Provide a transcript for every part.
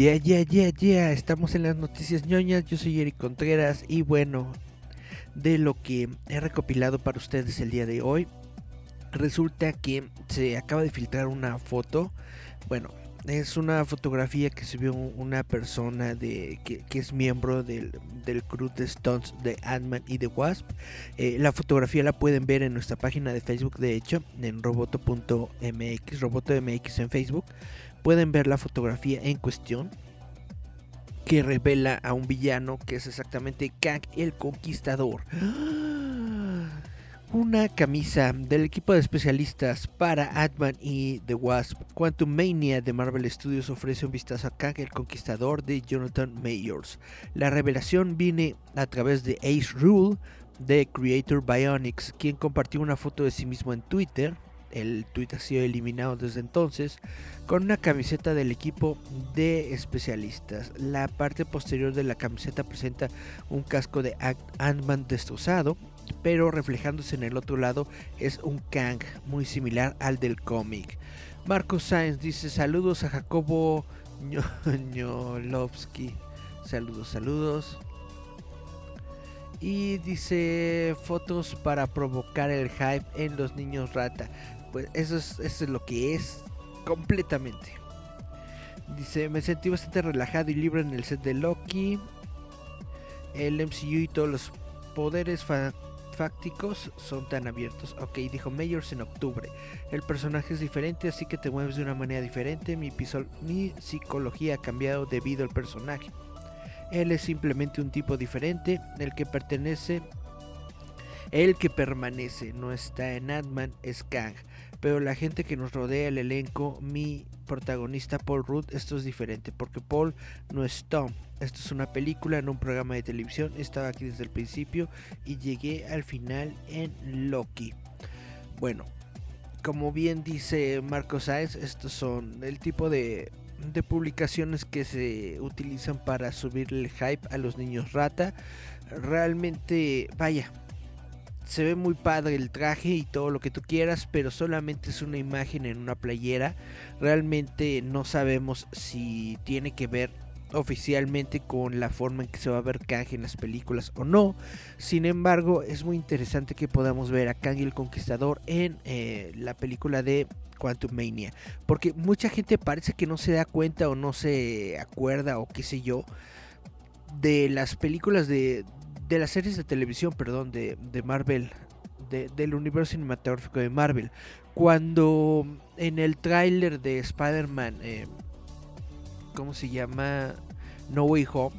Ya, ya, ya, ya, estamos en las noticias ñoñas, yo soy Eric Contreras y bueno, de lo que he recopilado para ustedes el día de hoy, resulta que se acaba de filtrar una foto, bueno, es una fotografía que subió una persona de, que, es miembro del, del crew de Stones de Ant-Man y The Wasp. Eh, la fotografía la pueden ver en nuestra página de Facebook, de hecho, en roboto.mx, roboto.mx en Facebook pueden ver la fotografía en cuestión que revela a un villano que es exactamente Kang el Conquistador. Una camisa del equipo de especialistas para Ant-Man y The Wasp. Quantum Mania de Marvel Studios ofrece un vistazo a Kang el Conquistador de Jonathan Mayors. La revelación viene a través de Ace Rule de Creator Bionics, quien compartió una foto de sí mismo en Twitter el tweet ha sido eliminado desde entonces, con una camiseta del equipo de especialistas. La parte posterior de la camiseta presenta un casco de Ant-Man destrozado, pero reflejándose en el otro lado es un Kang muy similar al del cómic. Marco Sáenz dice saludos a Jacobo Ñolovsky. Saludos, saludos. Y dice fotos para provocar el hype en los niños rata pues eso es, eso es lo que es completamente. Dice, me sentí bastante relajado y libre en el set de Loki. El MCU y todos los poderes fácticos son tan abiertos. Ok, dijo Mayors en octubre. El personaje es diferente, así que te mueves de una manera diferente. Mi, mi psicología ha cambiado debido al personaje. Él es simplemente un tipo diferente, el que pertenece el que permanece no está en Ant-Man es Kang, pero la gente que nos rodea, el elenco, mi protagonista Paul Rudd, esto es diferente, porque Paul no es Tom. Esto es una película, no un programa de televisión. Estaba aquí desde el principio y llegué al final en Loki. Bueno, como bien dice Marco Sáez, estos son el tipo de, de publicaciones que se utilizan para subir el hype a los niños rata. Realmente, vaya, se ve muy padre el traje y todo lo que tú quieras, pero solamente es una imagen en una playera. Realmente no sabemos si tiene que ver oficialmente con la forma en que se va a ver Kang en las películas o no. Sin embargo, es muy interesante que podamos ver a Kang el Conquistador en eh, la película de Quantum Mania. Porque mucha gente parece que no se da cuenta o no se acuerda o qué sé yo de las películas de, de las series de televisión, perdón, de, Marvel, del universo cinematográfico de Marvel. Cuando en el tráiler de Spider-Man, eh, ¿cómo se llama? No Way Home,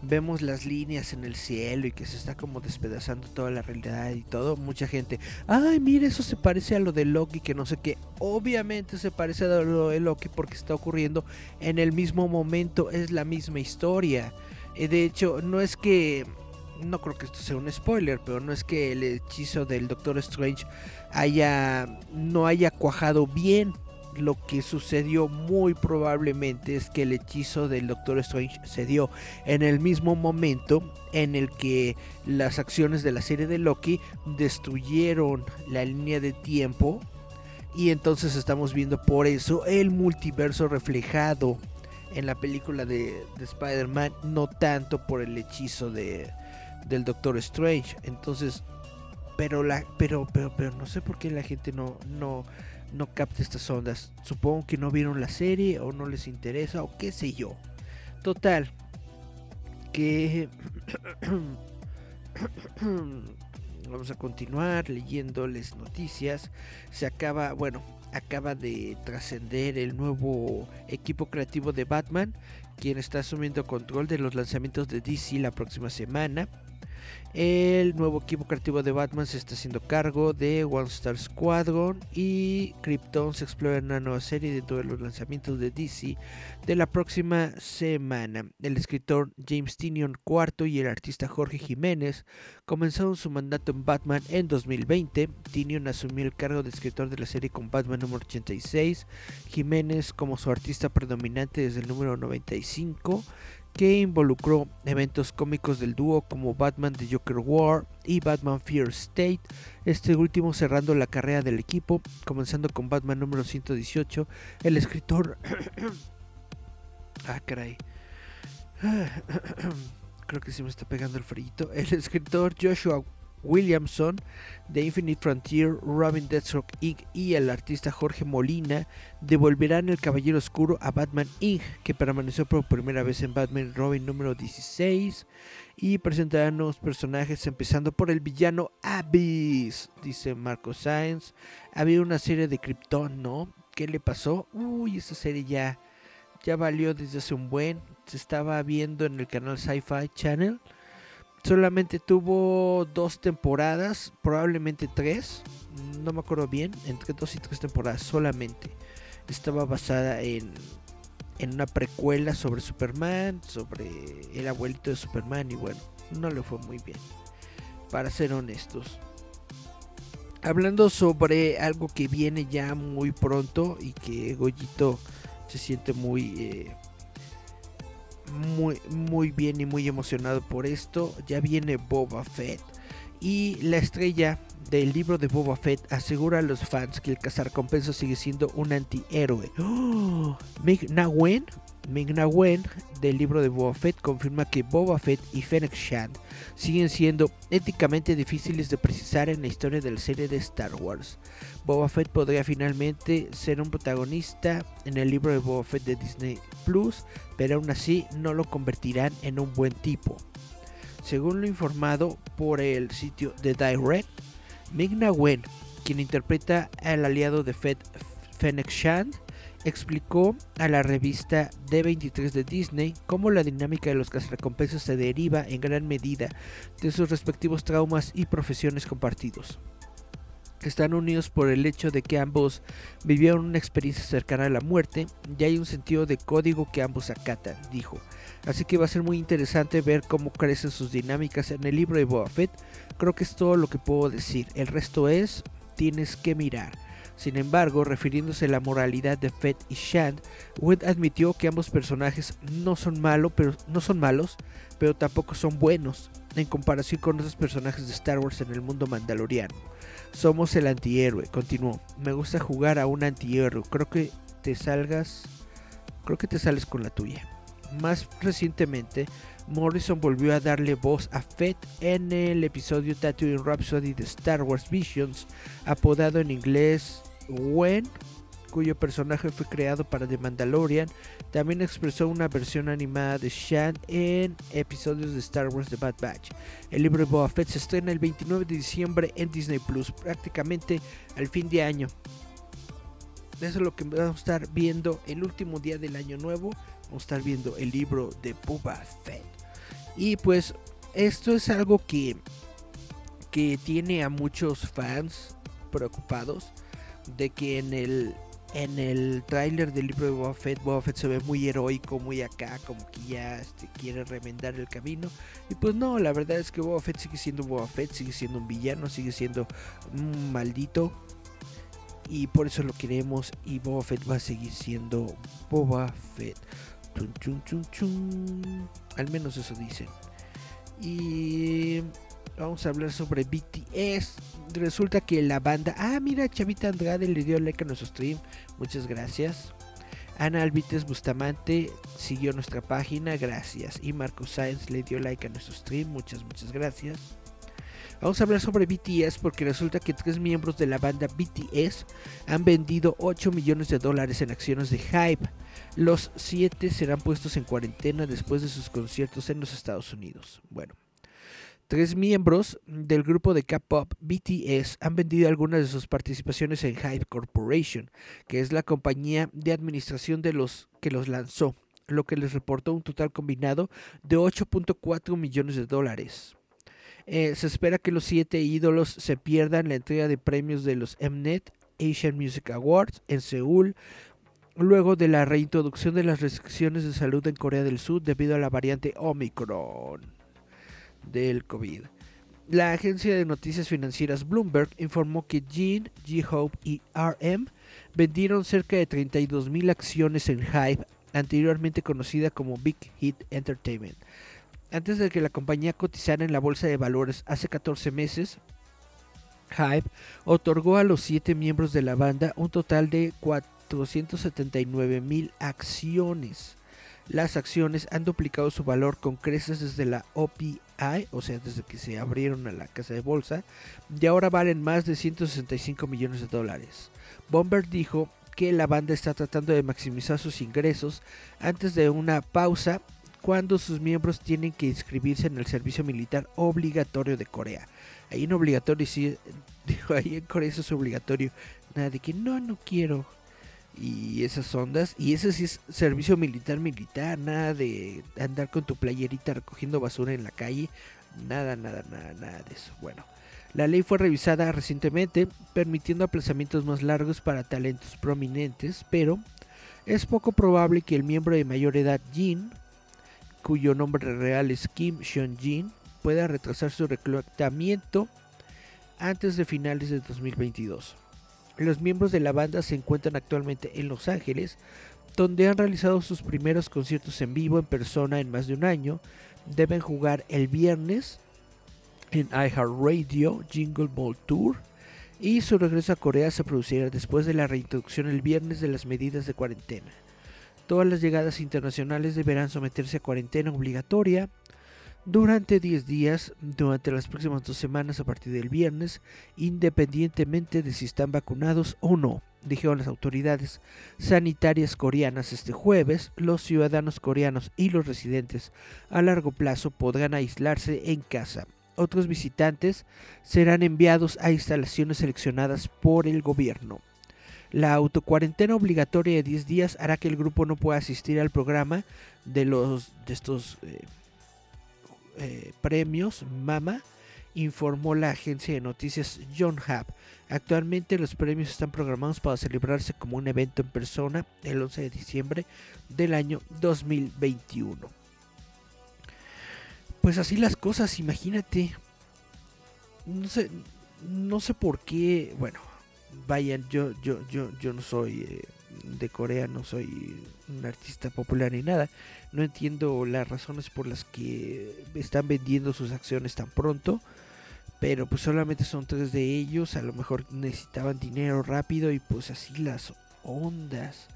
vemos las líneas en el cielo y que se está como despedazando toda la realidad y todo, mucha gente, ay, mira, eso se parece a lo de Loki, que no sé qué. Obviamente se parece a lo de Loki porque está ocurriendo en el mismo momento, es la misma historia. Eh, de hecho, no es que no creo que esto sea un spoiler, pero no es que el hechizo del Doctor Strange haya no haya cuajado bien. Lo que sucedió muy probablemente es que el hechizo del Doctor Strange se dio en el mismo momento en el que las acciones de la serie de Loki destruyeron la línea de tiempo y entonces estamos viendo por eso el multiverso reflejado en la película de, de Spider-Man, no tanto por el hechizo de, del Doctor Strange. Entonces, pero la pero pero pero no sé por qué la gente no no no capta estas ondas. Supongo que no vieron la serie o no les interesa o qué sé yo. Total que vamos a continuar leyéndoles noticias. Se acaba, bueno, acaba de trascender el nuevo equipo creativo de Batman, quien está asumiendo control de los lanzamientos de DC la próxima semana. El nuevo equipo creativo de Batman se está haciendo cargo de One Star Squadron y Krypton se explora en una nueva serie dentro de los lanzamientos de DC de la próxima semana. El escritor James Tinion IV y el artista Jorge Jiménez comenzaron su mandato en Batman en 2020. Tinion asumió el cargo de escritor de la serie con Batman número 86, Jiménez como su artista predominante desde el número 95 que involucró eventos cómicos del dúo como Batman The Joker War y Batman Fear State, este último cerrando la carrera del equipo, comenzando con Batman número 118, el escritor... ah, caray. Creo que se me está pegando el frío. El escritor Joshua Williamson de Infinite Frontier, Robin Deathstroke Inc. y el artista Jorge Molina devolverán el Caballero Oscuro a Batman Inc., que permaneció por primera vez en Batman Robin número 16, y presentarán nuevos personajes, empezando por el villano Abyss, dice Marco Sainz. Había una serie de Krypton, ¿no? ¿Qué le pasó? Uy, esa serie ya, ya valió desde hace un buen. Se estaba viendo en el canal Sci-Fi Channel Solamente tuvo dos temporadas, probablemente tres, no me acuerdo bien, entre dos y tres temporadas solamente. Estaba basada en, en una precuela sobre Superman, sobre el abuelito de Superman y bueno, no le fue muy bien, para ser honestos. Hablando sobre algo que viene ya muy pronto y que Goyito se siente muy... Eh, muy, muy bien y muy emocionado por esto. Ya viene Boba Fett. Y la estrella del libro de Boba Fett asegura a los fans que el cazarrecompensas sigue siendo un antihéroe. ¡Oh! Mig del libro de Boba Fett confirma que Boba Fett y Fennec Shand siguen siendo éticamente difíciles de precisar en la historia de la serie de Star Wars. Boba Fett podría finalmente ser un protagonista en el libro de Boba Fett de Disney Plus, pero aún así no lo convertirán en un buen tipo. Según lo informado por el sitio The Direct, Migna Wen, quien interpreta al aliado de Fett Fennec Shand, explicó a la revista D23 de Disney cómo la dinámica de los cazarrecompensas se deriva en gran medida de sus respectivos traumas y profesiones compartidos están unidos por el hecho de que ambos vivieron una experiencia cercana a la muerte y hay un sentido de código que ambos acatan, dijo. Así que va a ser muy interesante ver cómo crecen sus dinámicas en el libro de Boba Fett. Creo que es todo lo que puedo decir. El resto es, tienes que mirar. Sin embargo, refiriéndose a la moralidad de Fett y Shand, Wood admitió que ambos personajes no son, malo, pero, no son malos, pero tampoco son buenos, en comparación con otros personajes de Star Wars en el mundo mandaloriano. Somos el antihéroe, continuó. Me gusta jugar a un antihéroe. Creo que te salgas. Creo que te sales con la tuya. Más recientemente, Morrison volvió a darle voz a Fett en el episodio Tatooine Rhapsody de Star Wars Visions, apodado en inglés When cuyo personaje fue creado para The Mandalorian, también expresó una versión animada de Shan en episodios de Star Wars The Bad Batch. El libro de Boba Fett se estrena el 29 de diciembre en Disney Plus, prácticamente al fin de año. Eso es lo que vamos a estar viendo el último día del año nuevo. A estar viendo el libro de Boba Fett. Y pues esto es algo que, que tiene a muchos fans preocupados de que en el en el tráiler del libro de Boba Fett, Boba Fett se ve muy heroico, muy acá, como que ya este, quiere remendar el camino. Y pues no, la verdad es que Boba Fett sigue siendo Boba Fett, sigue siendo un villano, sigue siendo un maldito. Y por eso lo queremos y Boba Fett va a seguir siendo Boba Fett. Al menos eso dicen. Y vamos a hablar sobre BTS. Resulta que la banda. Ah, mira, Chavita Andrade le dio like a nuestro stream. Muchas gracias. Ana Albites Bustamante siguió nuestra página, gracias. Y Marco Sáenz le dio like a nuestro stream, muchas, muchas gracias. Vamos a hablar sobre BTS porque resulta que tres miembros de la banda BTS han vendido 8 millones de dólares en acciones de Hype. Los 7 serán puestos en cuarentena después de sus conciertos en los Estados Unidos. Bueno, Tres miembros del grupo de K-pop BTS han vendido algunas de sus participaciones en Hype Corporation, que es la compañía de administración de los que los lanzó, lo que les reportó un total combinado de 8.4 millones de dólares. Eh, se espera que los siete ídolos se pierdan la entrega de premios de los Mnet Asian Music Awards en Seúl, luego de la reintroducción de las restricciones de salud en Corea del Sur debido a la variante Omicron del COVID. La agencia de noticias financieras Bloomberg informó que Jin, J-Hope y RM vendieron cerca de 32 mil acciones en Hype, anteriormente conocida como Big Hit Entertainment. Antes de que la compañía cotizara en la bolsa de valores hace 14 meses, Hype otorgó a los siete miembros de la banda un total de 479 mil acciones. Las acciones han duplicado su valor con creces desde la OPI, o sea, desde que se abrieron a la casa de bolsa, y ahora valen más de 165 millones de dólares. Bomber dijo que la banda está tratando de maximizar sus ingresos antes de una pausa cuando sus miembros tienen que inscribirse en el servicio militar obligatorio de Corea. Ahí en obligatorio, sí, ahí en Corea eso es obligatorio. Nada de que no, no quiero. Y esas ondas. Y ese sí es servicio militar, militar. Nada de andar con tu playerita recogiendo basura en la calle. Nada, nada, nada, nada de eso. Bueno. La ley fue revisada recientemente, permitiendo aplazamientos más largos para talentos prominentes, pero es poco probable que el miembro de mayor edad Jin, cuyo nombre real es Kim Seon-jin, pueda retrasar su reclutamiento antes de finales de 2022. Los miembros de la banda se encuentran actualmente en Los Ángeles, donde han realizado sus primeros conciertos en vivo en persona en más de un año. Deben jugar el viernes en iHeartRadio Jingle Ball Tour y su regreso a Corea se producirá después de la reintroducción el viernes de las medidas de cuarentena. Todas las llegadas internacionales deberán someterse a cuarentena obligatoria durante 10 días durante las próximas dos semanas a partir del viernes, independientemente de si están vacunados o no, dijeron las autoridades sanitarias coreanas este jueves. Los ciudadanos coreanos y los residentes a largo plazo podrán aislarse en casa otros visitantes serán enviados a instalaciones seleccionadas por el gobierno. La autocuarentena obligatoria de 10 días hará que el grupo no pueda asistir al programa de los de estos eh, eh, premios Mama, informó la agencia de noticias John Hub. Actualmente los premios están programados para celebrarse como un evento en persona el 11 de diciembre del año 2021 pues así las cosas, imagínate. No sé, no sé por qué, bueno, vayan, yo, yo, yo, yo no soy eh, de Corea, no soy un artista popular ni nada. No entiendo las razones por las que están vendiendo sus acciones tan pronto. Pero pues solamente son tres de ellos. A lo mejor necesitaban dinero rápido y pues así las ondas.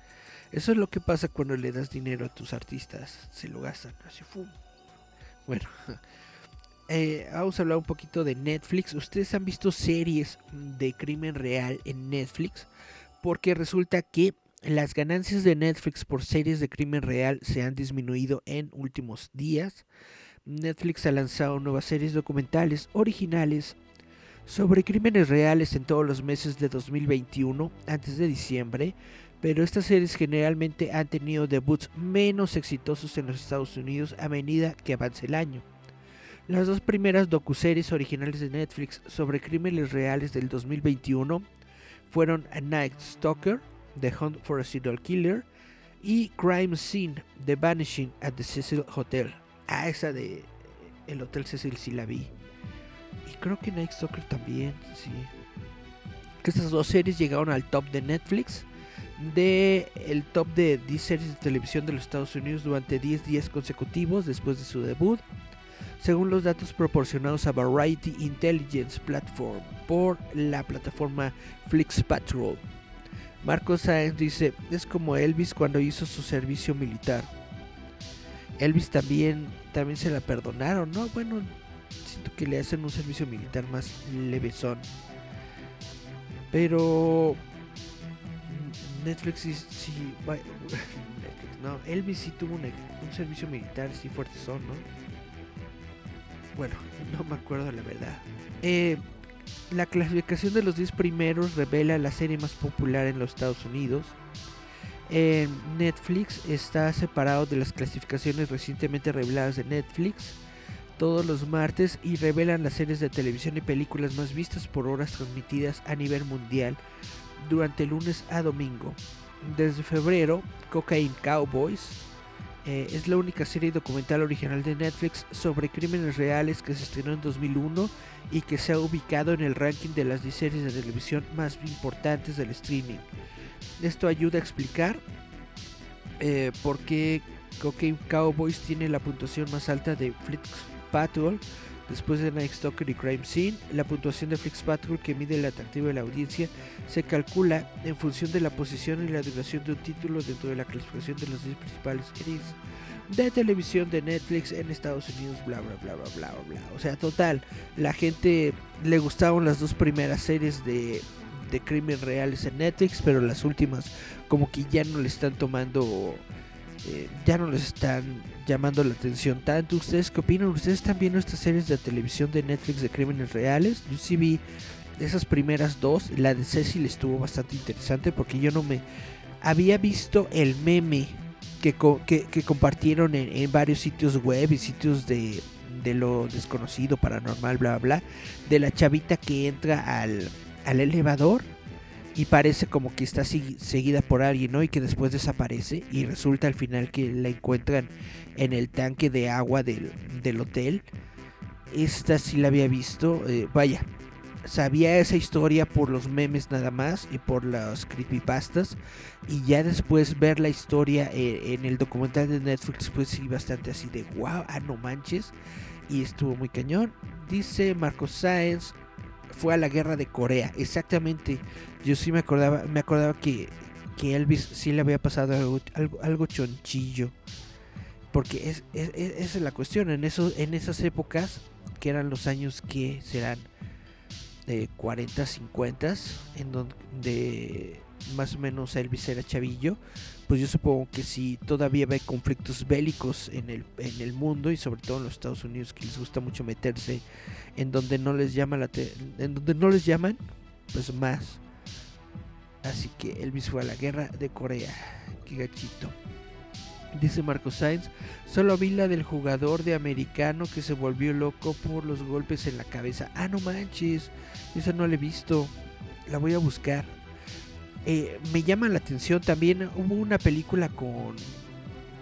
Eso es lo que pasa cuando le das dinero a tus artistas. Se lo gastan así, ¡fum! Bueno, eh, vamos a hablar un poquito de Netflix. Ustedes han visto series de crimen real en Netflix porque resulta que las ganancias de Netflix por series de crimen real se han disminuido en últimos días. Netflix ha lanzado nuevas series documentales originales sobre crímenes reales en todos los meses de 2021 antes de diciembre, pero estas series generalmente han tenido debuts menos exitosos en los Estados Unidos a medida que avance el año. Las dos primeras docuseries originales de Netflix sobre crímenes reales del 2021 fueron A Night Stalker, The Hunt for a Serial Killer y Crime Scene, The Vanishing at the Cecil Hotel. Ah, esa de el Hotel Cecil sí la vi. Y creo que Night Stalker también, sí. Estas dos series llegaron al top de Netflix de el top de 10 series de televisión de los Estados Unidos durante 10 días consecutivos después de su debut, según los datos proporcionados a Variety Intelligence Platform por la plataforma Flix Patrol. Marcos Sáenz dice, es como Elvis cuando hizo su servicio militar. Elvis también, también se la perdonaron, ¿no? Bueno, siento que le hacen un servicio militar más levesón. Pero Netflix sí, sí no, Elvis sí tuvo un, servicio militar, sí fuerte ¿no? Bueno, no me acuerdo la verdad. Eh, la clasificación de los 10 primeros revela la serie más popular en los Estados Unidos. Netflix está separado de las clasificaciones recientemente reveladas de Netflix, todos los martes y revelan las series de televisión y películas más vistas por horas transmitidas a nivel mundial durante lunes a domingo. Desde febrero, Cocaine Cowboys eh, es la única serie documental original de Netflix sobre crímenes reales que se estrenó en 2001 y que se ha ubicado en el ranking de las 10 series de televisión más importantes del streaming. Esto ayuda a explicar eh, por qué Cocaine Cowboys tiene la puntuación más alta de Flix Patrol después de Night Stalker y Crime Scene. La puntuación de Flix Patrol que mide el atractivo de la audiencia se calcula en función de la posición y la duración de un título dentro de la clasificación de las 10 principales series de televisión de Netflix en Estados Unidos, bla bla bla bla bla bla. O sea, total, la gente le gustaban las dos primeras series de, de crimen reales en Netflix, pero las últimas como que ya no le están tomando eh, ya no les están llamando la atención tanto. ¿Ustedes qué opinan? ¿Ustedes están viendo estas series de televisión de Netflix de crímenes reales? Yo sí vi esas primeras dos. La de Cecil estuvo bastante interesante porque yo no me había visto el meme que, que, compartieron en, varios sitios web y sitios de, de lo desconocido, paranormal, bla, bla, bla, de la chavita que entra al, al elevador y parece como que está seguida por alguien, ¿no? Y que después desaparece y resulta al final que la encuentran en el tanque de agua del, hotel. Esta sí la había visto, eh, vaya, sabía esa historia por los memes nada más y por las creepypastas y ya después ver la historia eh, en el documental de Netflix pues sí bastante así de wow, ah no manches y estuvo muy cañón. Dice Marcos Sáenz, fue a la guerra de Corea. Exactamente. Yo sí me acordaba, me acordaba que, que Elvis sí le había pasado algo, algo, chonchillo. Porque es, es, esa es la cuestión. En, eso, en esas épocas, que eran los años que serán de 40, 50, en donde más o menos Elvis era chavillo, pues yo supongo que si todavía hay conflictos bélicos en el, en el mundo y sobre todo en los Estados Unidos que les gusta mucho meterse en donde no les llama la en donde no les llaman, pues más. Así que Elvis fue a la guerra de Corea. Qué gachito. Dice Marco Sainz, solo vi la del jugador de americano que se volvió loco por los golpes en la cabeza. Ah, no manches, esa no la he visto. La voy a buscar. Eh, me llama la atención también, hubo una película con,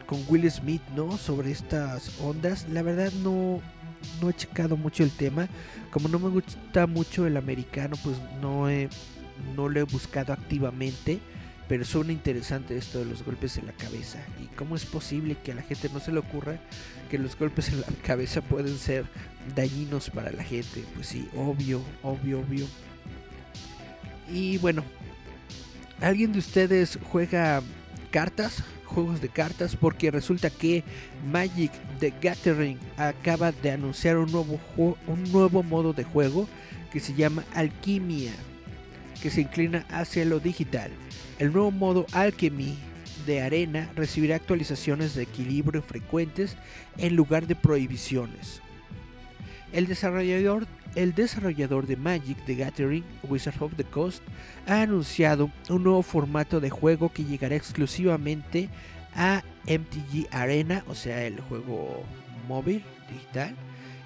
con Will Smith, ¿no? Sobre estas ondas. La verdad no, no he checado mucho el tema. Como no me gusta mucho el americano, pues no, he, no lo he buscado activamente. Pero suena interesante esto de los golpes en la cabeza. Y cómo es posible que a la gente no se le ocurra que los golpes en la cabeza pueden ser dañinos para la gente. Pues sí, obvio, obvio, obvio. Y bueno, ¿alguien de ustedes juega cartas? juegos de cartas porque resulta que Magic the Gathering acaba de anunciar un nuevo, un nuevo modo de juego que se llama Alquimia, que se inclina hacia lo digital. El nuevo modo Alchemy de arena recibirá actualizaciones de equilibrio frecuentes en lugar de prohibiciones. El desarrollador el desarrollador de Magic the Gathering, Wizard of the Coast, ha anunciado un nuevo formato de juego que llegará exclusivamente a MTG Arena, o sea, el juego móvil digital,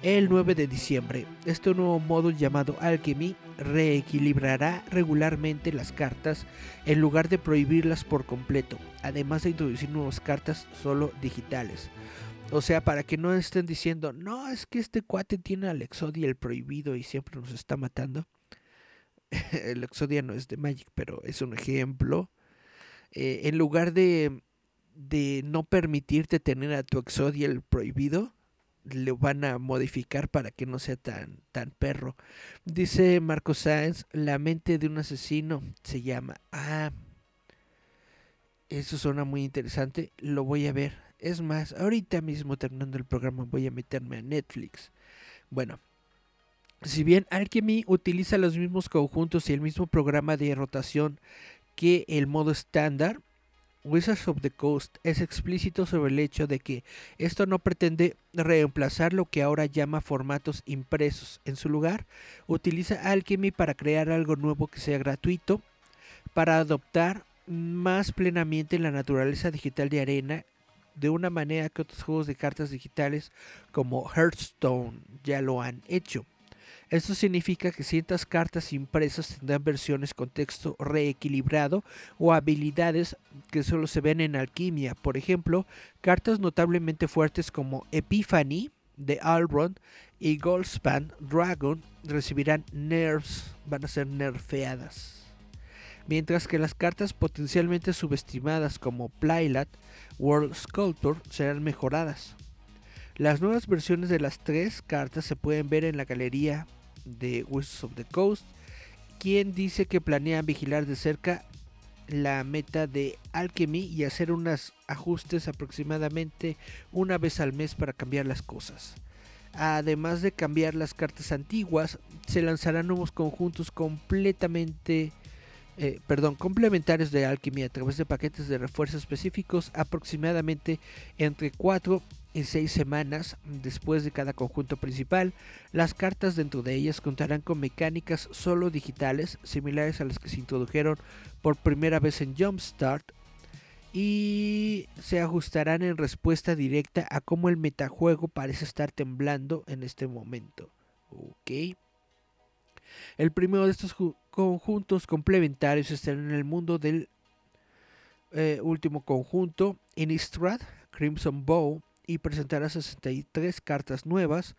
el 9 de diciembre. Este nuevo modo llamado Alchemy reequilibrará regularmente las cartas en lugar de prohibirlas por completo, además de introducir nuevas cartas solo digitales. O sea, para que no estén diciendo, no, es que este cuate tiene al Exodia el prohibido y siempre nos está matando. el Exodia no es de Magic, pero es un ejemplo. Eh, en lugar de, de no permitirte tener a tu Exodia el prohibido, le van a modificar para que no sea tan, tan perro. Dice Marco Sáenz, la mente de un asesino se llama. Ah, eso suena muy interesante, lo voy a ver. Es más, ahorita mismo terminando el programa voy a meterme a Netflix. Bueno, si bien Alchemy utiliza los mismos conjuntos y el mismo programa de rotación que el modo estándar, Wizards of the Coast es explícito sobre el hecho de que esto no pretende reemplazar lo que ahora llama formatos impresos. En su lugar, utiliza Alchemy para crear algo nuevo que sea gratuito, para adoptar más plenamente la naturaleza digital de arena de una manera que otros juegos de cartas digitales como Hearthstone ya lo han hecho. Esto significa que ciertas cartas impresas tendrán versiones con texto reequilibrado o habilidades que solo se ven en alquimia. Por ejemplo, cartas notablemente fuertes como Epiphany de Alron y Goldspan Dragon recibirán nerfs, van a ser nerfeadas. Mientras que las cartas potencialmente subestimadas como Plylat World Sculptor serán mejoradas. Las nuevas versiones de las tres cartas se pueden ver en la galería de Wizards of the Coast, quien dice que planean vigilar de cerca la meta de Alchemy y hacer unos ajustes aproximadamente una vez al mes para cambiar las cosas. Además de cambiar las cartas antiguas, se lanzarán nuevos conjuntos completamente, eh, perdón, complementarios de Alchemy a través de paquetes de refuerzo específicos aproximadamente entre 4 en seis semanas después de cada conjunto principal. Las cartas dentro de ellas contarán con mecánicas solo digitales, similares a las que se introdujeron por primera vez en Jumpstart, y se ajustarán en respuesta directa a cómo el metajuego parece estar temblando en este momento. Ok. El primero de estos conjuntos complementarios estará en el mundo del eh, último conjunto, Innistrad, Crimson Bow, y presentará 63 cartas nuevas.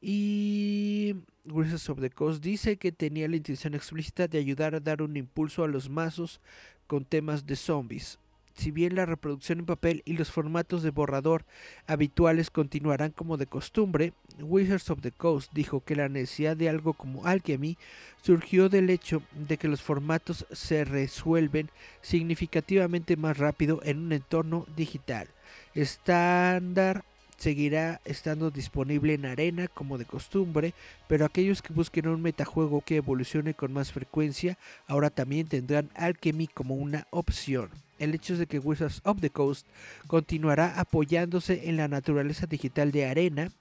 Y Wizards of the Coast dice que tenía la intención explícita de ayudar a dar un impulso a los mazos con temas de zombies. Si bien la reproducción en papel y los formatos de borrador habituales continuarán como de costumbre, Wizards of the Coast dijo que la necesidad de algo como Alchemy surgió del hecho de que los formatos se resuelven significativamente más rápido en un entorno digital estándar seguirá estando disponible en arena como de costumbre, pero aquellos que busquen un metajuego que evolucione con más frecuencia ahora también tendrán Alchemy como una opción. El hecho es de que Wizards of the Coast continuará apoyándose en la naturaleza digital de arena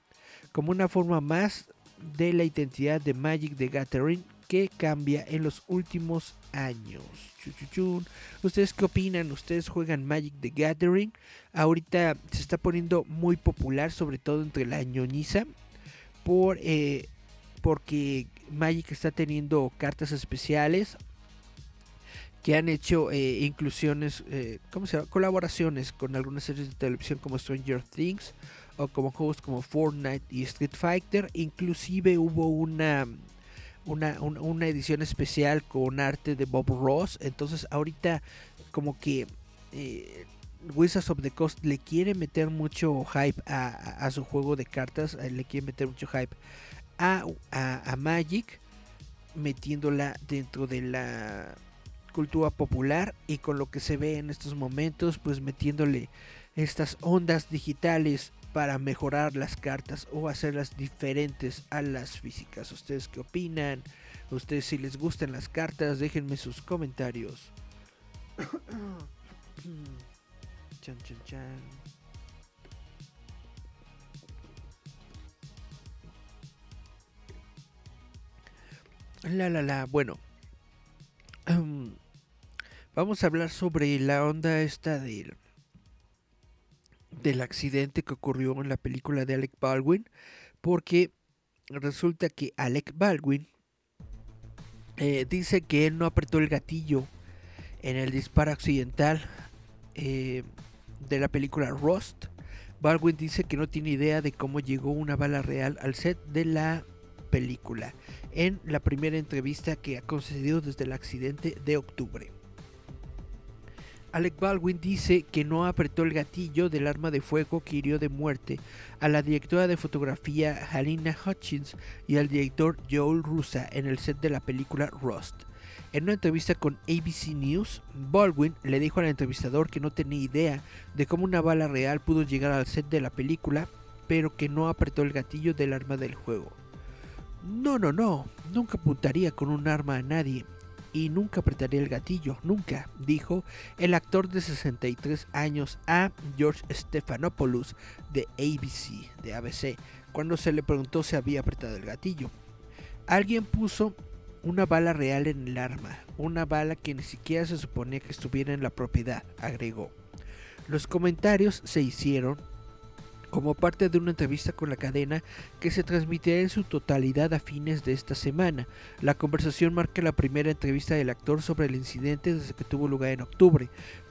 como una forma más de la identidad de Magic the Gathering que cambia en los últimos años. ¿Ustedes qué opinan? ¿Ustedes juegan Magic the Gathering? Ahorita se está poniendo muy popular, sobre todo entre la ñoñiza, por, eh, porque Magic está teniendo cartas especiales que han hecho eh, inclusiones, eh, ¿cómo se llama? Colaboraciones con algunas series de televisión como Stranger Things o como juegos como Fortnite y Street Fighter. Inclusive hubo una una, edición especial con arte de Bob Ross. Entonces ahorita como que eh, Wizards of the Coast le quiere meter mucho hype a, su juego de cartas. Le quiere meter mucho hype a, a, Magic. Metiéndola dentro de la cultura popular. Y con lo que se ve en estos momentos. Pues metiéndole estas ondas digitales para mejorar las cartas o hacerlas diferentes a las físicas. ¿Ustedes qué opinan? ¿Ustedes si les gustan las cartas? Déjenme sus comentarios. chan, chan, chan. La, la, la. Bueno. Vamos a hablar sobre la onda esta del del accidente que ocurrió en la película de Alec Baldwin, porque resulta que Alec Baldwin eh, dice que él no apretó el gatillo en el disparo accidental eh, de la película Rust. Baldwin dice que no tiene idea de cómo llegó una bala real al set de la película en la primera entrevista que ha concedido desde el accidente de octubre. Alec Baldwin dice que no apretó el gatillo del arma de fuego que hirió de muerte a la directora de fotografía Halina Hutchins y al director Joel Russa en el set de la película Rust. En una entrevista con ABC News, Baldwin le dijo al entrevistador que no tenía idea de cómo una bala real pudo llegar al set de la película, pero que no apretó el gatillo del arma del juego. No, no, no, nunca apuntaría con un arma a nadie y nunca apretaría el gatillo, nunca, dijo el actor de 63 años a George Stephanopoulos de ABC, de ABC, cuando se le preguntó si había apretado el gatillo. Alguien puso una bala real en el arma, una bala que ni siquiera se suponía que estuviera en la propiedad, agregó. Los comentarios se hicieron como parte de una entrevista con la cadena que se transmitirá en su totalidad a fines de esta semana. La conversación marca la primera entrevista del actor sobre el incidente desde que tuvo lugar en octubre.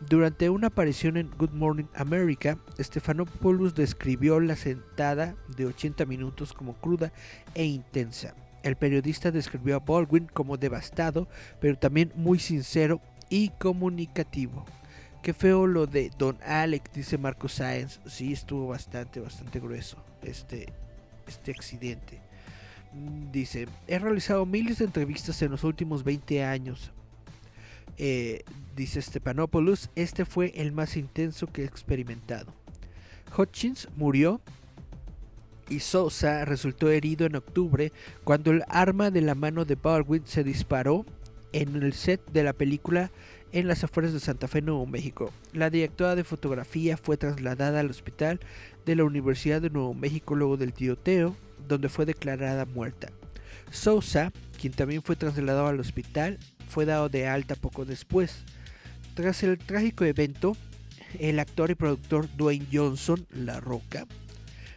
Durante una aparición en Good Morning America, Stephanopoulos describió la sentada de 80 minutos como cruda e intensa. El periodista describió a Baldwin como devastado, pero también muy sincero y comunicativo. Qué feo lo de Don Alex, dice Marco Sáenz. Sí, estuvo bastante, bastante grueso este, este accidente. Mm, dice, he realizado miles de entrevistas en los últimos 20 años. Eh, dice Stepanopoulos, este fue el más intenso que he experimentado. Hutchins murió y Sosa resultó herido en octubre cuando el arma de la mano de Baldwin se disparó en el set de la película en las afueras de Santa Fe, Nuevo México. La directora de fotografía fue trasladada al hospital de la Universidad de Nuevo México luego del tiroteo, donde fue declarada muerta. Sousa, quien también fue trasladado al hospital, fue dado de alta poco después. Tras el trágico evento, el actor y productor Dwayne Johnson, La Roca,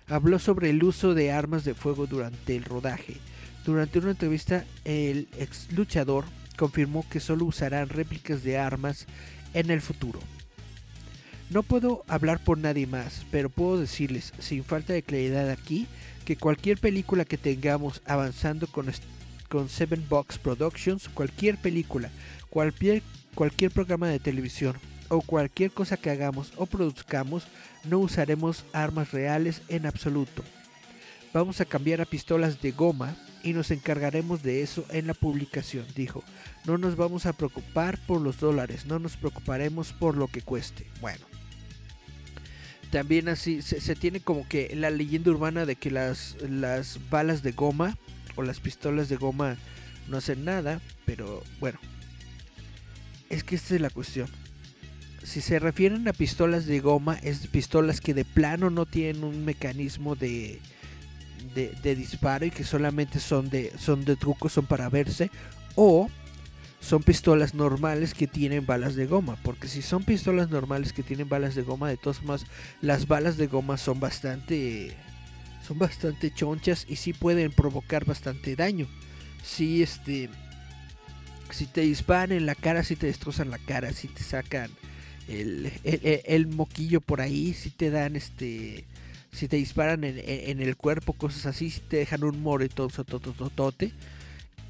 habló sobre el uso de armas de fuego durante el rodaje. Durante una entrevista, el ex luchador confirmó que solo usarán réplicas de armas en el futuro. No puedo hablar por nadie más, pero puedo decirles, sin falta de claridad aquí, que cualquier película que tengamos avanzando con, Seven Box Productions, cualquier película, cualquier, cualquier programa de televisión o cualquier cosa que hagamos o produzcamos, no usaremos armas reales en absoluto. Vamos a cambiar a pistolas de goma y nos encargaremos de eso en la publicación, dijo. No nos vamos a preocupar por los dólares, no nos preocuparemos por lo que cueste. Bueno. También así se, tiene como que la leyenda urbana de que las, las balas de goma o las pistolas de goma no hacen nada, pero bueno. Es que esta es la cuestión. Si se refieren a pistolas de goma, es pistolas que de plano no tienen un mecanismo de, de, disparo y que solamente son de, son de truco, son para verse, o son pistolas normales que tienen balas de goma, porque si son pistolas normales que tienen balas de goma, de todas formas las balas de goma son bastante son bastante chonchas y sí pueden provocar bastante daño. Si este si te disparan en la cara, si te destrozan la cara, si te sacan el, el, el moquillo por ahí, si te dan este si te disparan en, el cuerpo, cosas así, si te dejan un moretón.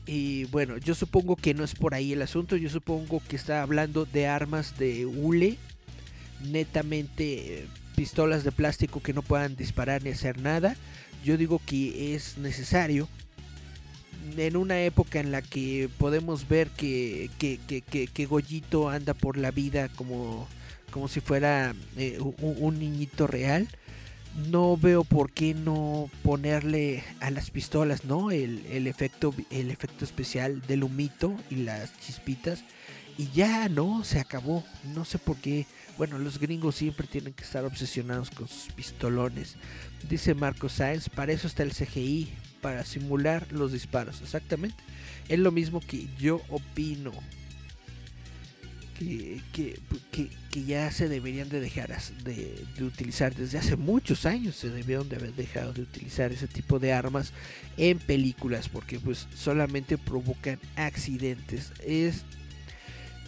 Y bueno, yo supongo que no es por ahí el asunto, yo supongo que está hablando de armas de hule, netamente eh, pistolas de plástico que no puedan disparar ni hacer nada. Yo digo que es necesario en una época en la que podemos ver que, que, que, Goyito anda por la vida como, como si fuera eh, un, niñito real no veo por qué no ponerle a las pistolas, ¿no? El, efecto, el efecto especial del humito y las chispitas. Y ya, ¿no? Se acabó. No sé por qué. Bueno, los gringos siempre tienen que estar obsesionados con sus pistolones. Dice Marco Sáenz, para eso está el CGI, para simular los disparos. Exactamente. Es lo mismo que yo opino que, que, ya se deberían de dejar de, utilizar. Desde hace muchos años se debieron de haber dejado de utilizar ese tipo de armas en películas porque pues solamente provocan accidentes. Es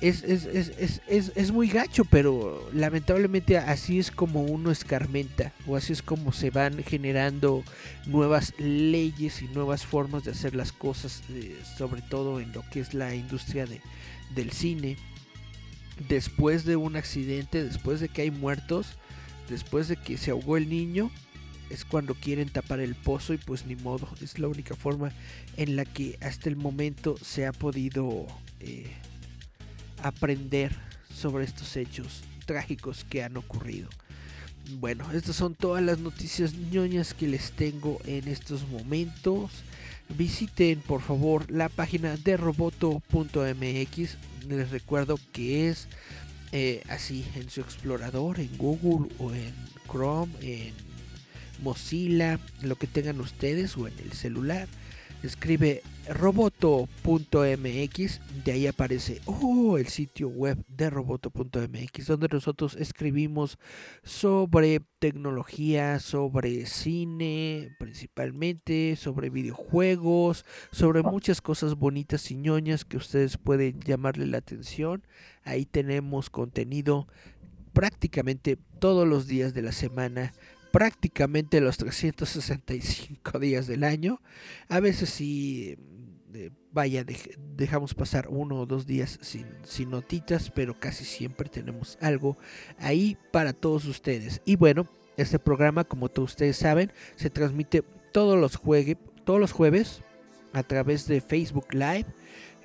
es, es, es, es, es muy gacho, pero lamentablemente así es como uno escarmenta, o así es como se van generando nuevas leyes y nuevas formas de hacer las cosas, eh, sobre todo en lo que es la industria de, del cine después de un accidente, después de que hay muertos, después de que se ahogó el niño, es cuando quieren tapar el pozo y pues ni modo, es la única forma en la que hasta el momento se ha podido eh, aprender sobre estos hechos trágicos que han ocurrido. Bueno, estas son todas las noticias ñoñas que les tengo en estos momentos. Visiten por favor la página de roboto.mx les recuerdo que es eh, así en su explorador, en Google o en Chrome, en Mozilla, lo que tengan ustedes o en el celular. Escribe roboto.mx, de ahí aparece oh, el sitio web de roboto.mx, donde nosotros escribimos sobre tecnología, sobre cine principalmente, sobre videojuegos, sobre muchas cosas bonitas y ñoñas que ustedes pueden llamarle la atención. Ahí tenemos contenido prácticamente todos los días de la semana prácticamente los 365 días del año. A veces sí, eh, vaya, dejamos pasar uno o dos días sin, sin notitas, pero casi siempre tenemos algo ahí para todos ustedes. Y bueno, este programa, como todos ustedes saben, se transmite todos los, todos los jueves a través de Facebook Live.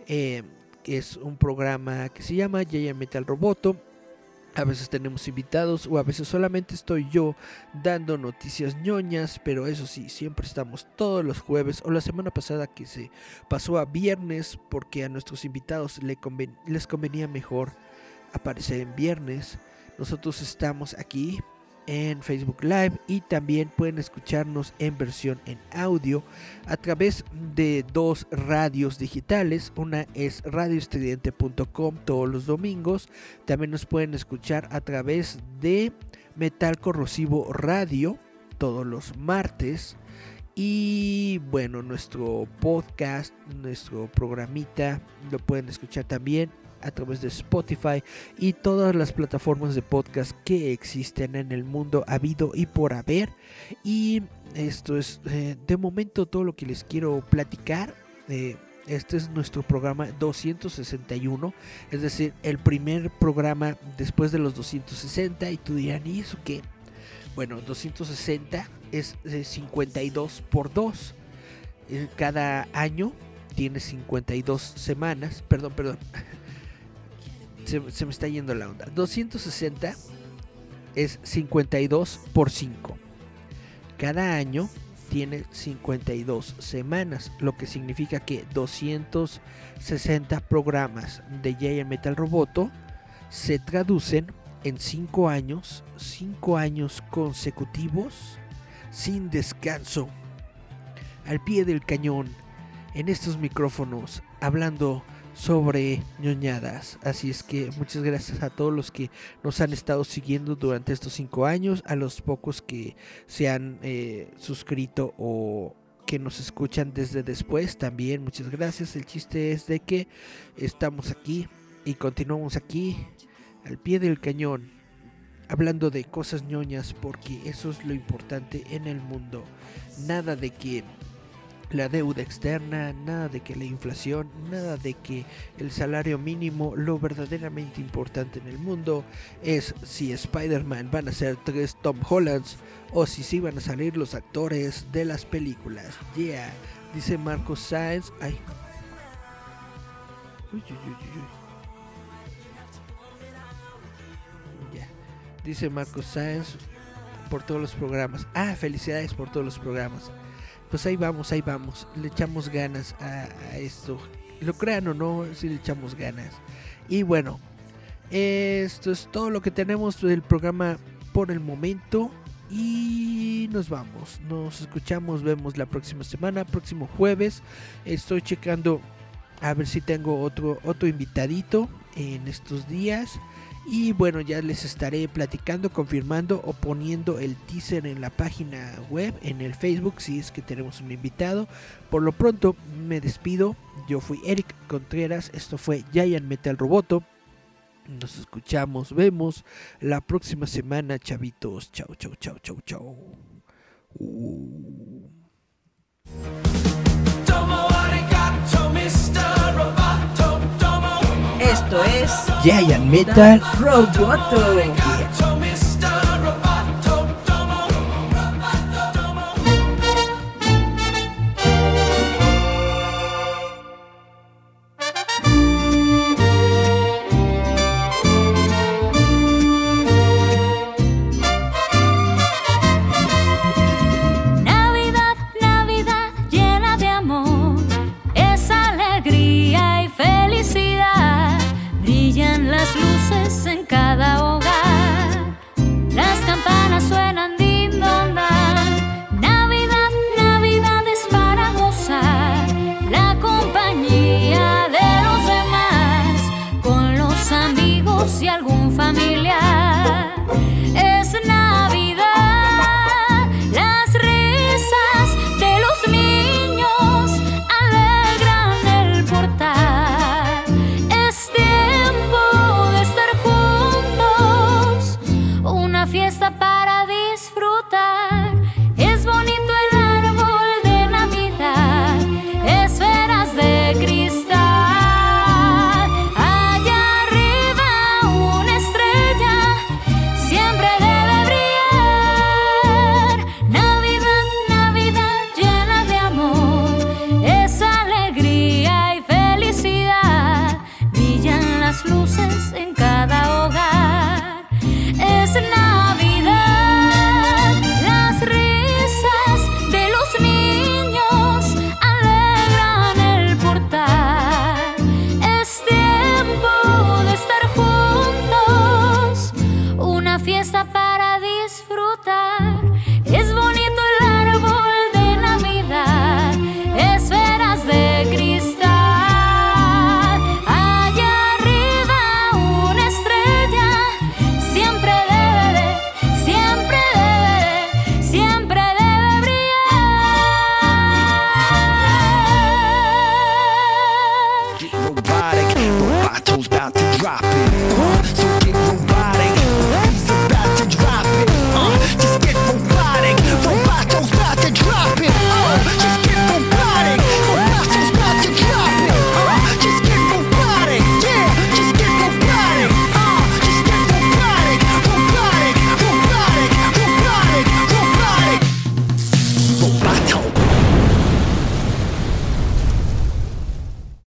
Eh, es un programa que se llama Giant Metal Roboto a veces tenemos invitados o a veces solamente estoy yo dando noticias ñoñas, pero eso sí, siempre estamos todos los jueves o la semana pasada que se pasó a viernes porque a nuestros invitados les convenía mejor aparecer en viernes. Nosotros estamos aquí en Facebook Live y también pueden escucharnos en versión en audio a través de dos radios digitales. Una es radioestudiante.com todos los domingos. También nos pueden escuchar a través de Metal Corrosivo Radio todos los martes. Y bueno, nuestro podcast, nuestro programita, lo pueden escuchar también a través de Spotify y todas las plataformas de podcast que existen en el mundo habido y por haber. Y esto es eh, de momento todo lo que les quiero platicar. Eh, este es nuestro programa 261, es decir, el primer programa después de los 260. Y tú dirán, ¿y eso qué? Bueno, 260 es 52 por 2. Eh, cada año tiene 52 semanas, perdón, perdón, se, me está yendo la onda. 260 es 52 por 5. Cada año tiene 52 semanas, lo que significa que 260 programas de Giant Metal Roboto se traducen en 5 años, 5 años consecutivos, sin descanso, al pie del cañón, en estos micrófonos, hablando sobre ñoñadas. Así es que muchas gracias a todos los que nos han estado siguiendo durante estos cinco años, a los pocos que se han eh, suscrito o que nos escuchan desde después también muchas gracias. El chiste es de que estamos aquí y continuamos aquí al pie del cañón hablando de cosas ñoñas porque eso es lo importante en el mundo. Nada de que la deuda externa, nada de que la inflación, nada de que el salario mínimo, lo verdaderamente importante en el mundo es si Spider-Man van a ser tres Tom Hollands o si sí van a salir los actores de las películas. Yeah, dice Marcos Sáenz. Ay. Uy, uy, uy. Dice Marcos Sáenz por todos los programas. Ah, felicidades por todos los programas pues ahí vamos, ahí vamos. Le echamos ganas a, esto. Lo crean o no, si le echamos ganas. Y bueno, esto es todo lo que tenemos del programa por el momento. Y nos vamos. Nos escuchamos, vemos la próxima semana, próximo jueves. Estoy checando a ver si tengo otro, otro invitadito en estos días. Y bueno, ya les estaré platicando, confirmando o poniendo el teaser en la página web, en el Facebook, si es que tenemos un invitado. Por lo pronto, me despido. Yo fui Eric Contreras, esto fue Giant Metal Roboto. Nos escuchamos, vemos la próxima semana, chavitos. Chau, chau, chau, chau, chau. Uh. Esto es Giant Metal suenan din don. Navidad, Navidad es para gozar la compañía de los demás, con los amigos y algún familiar. tonight.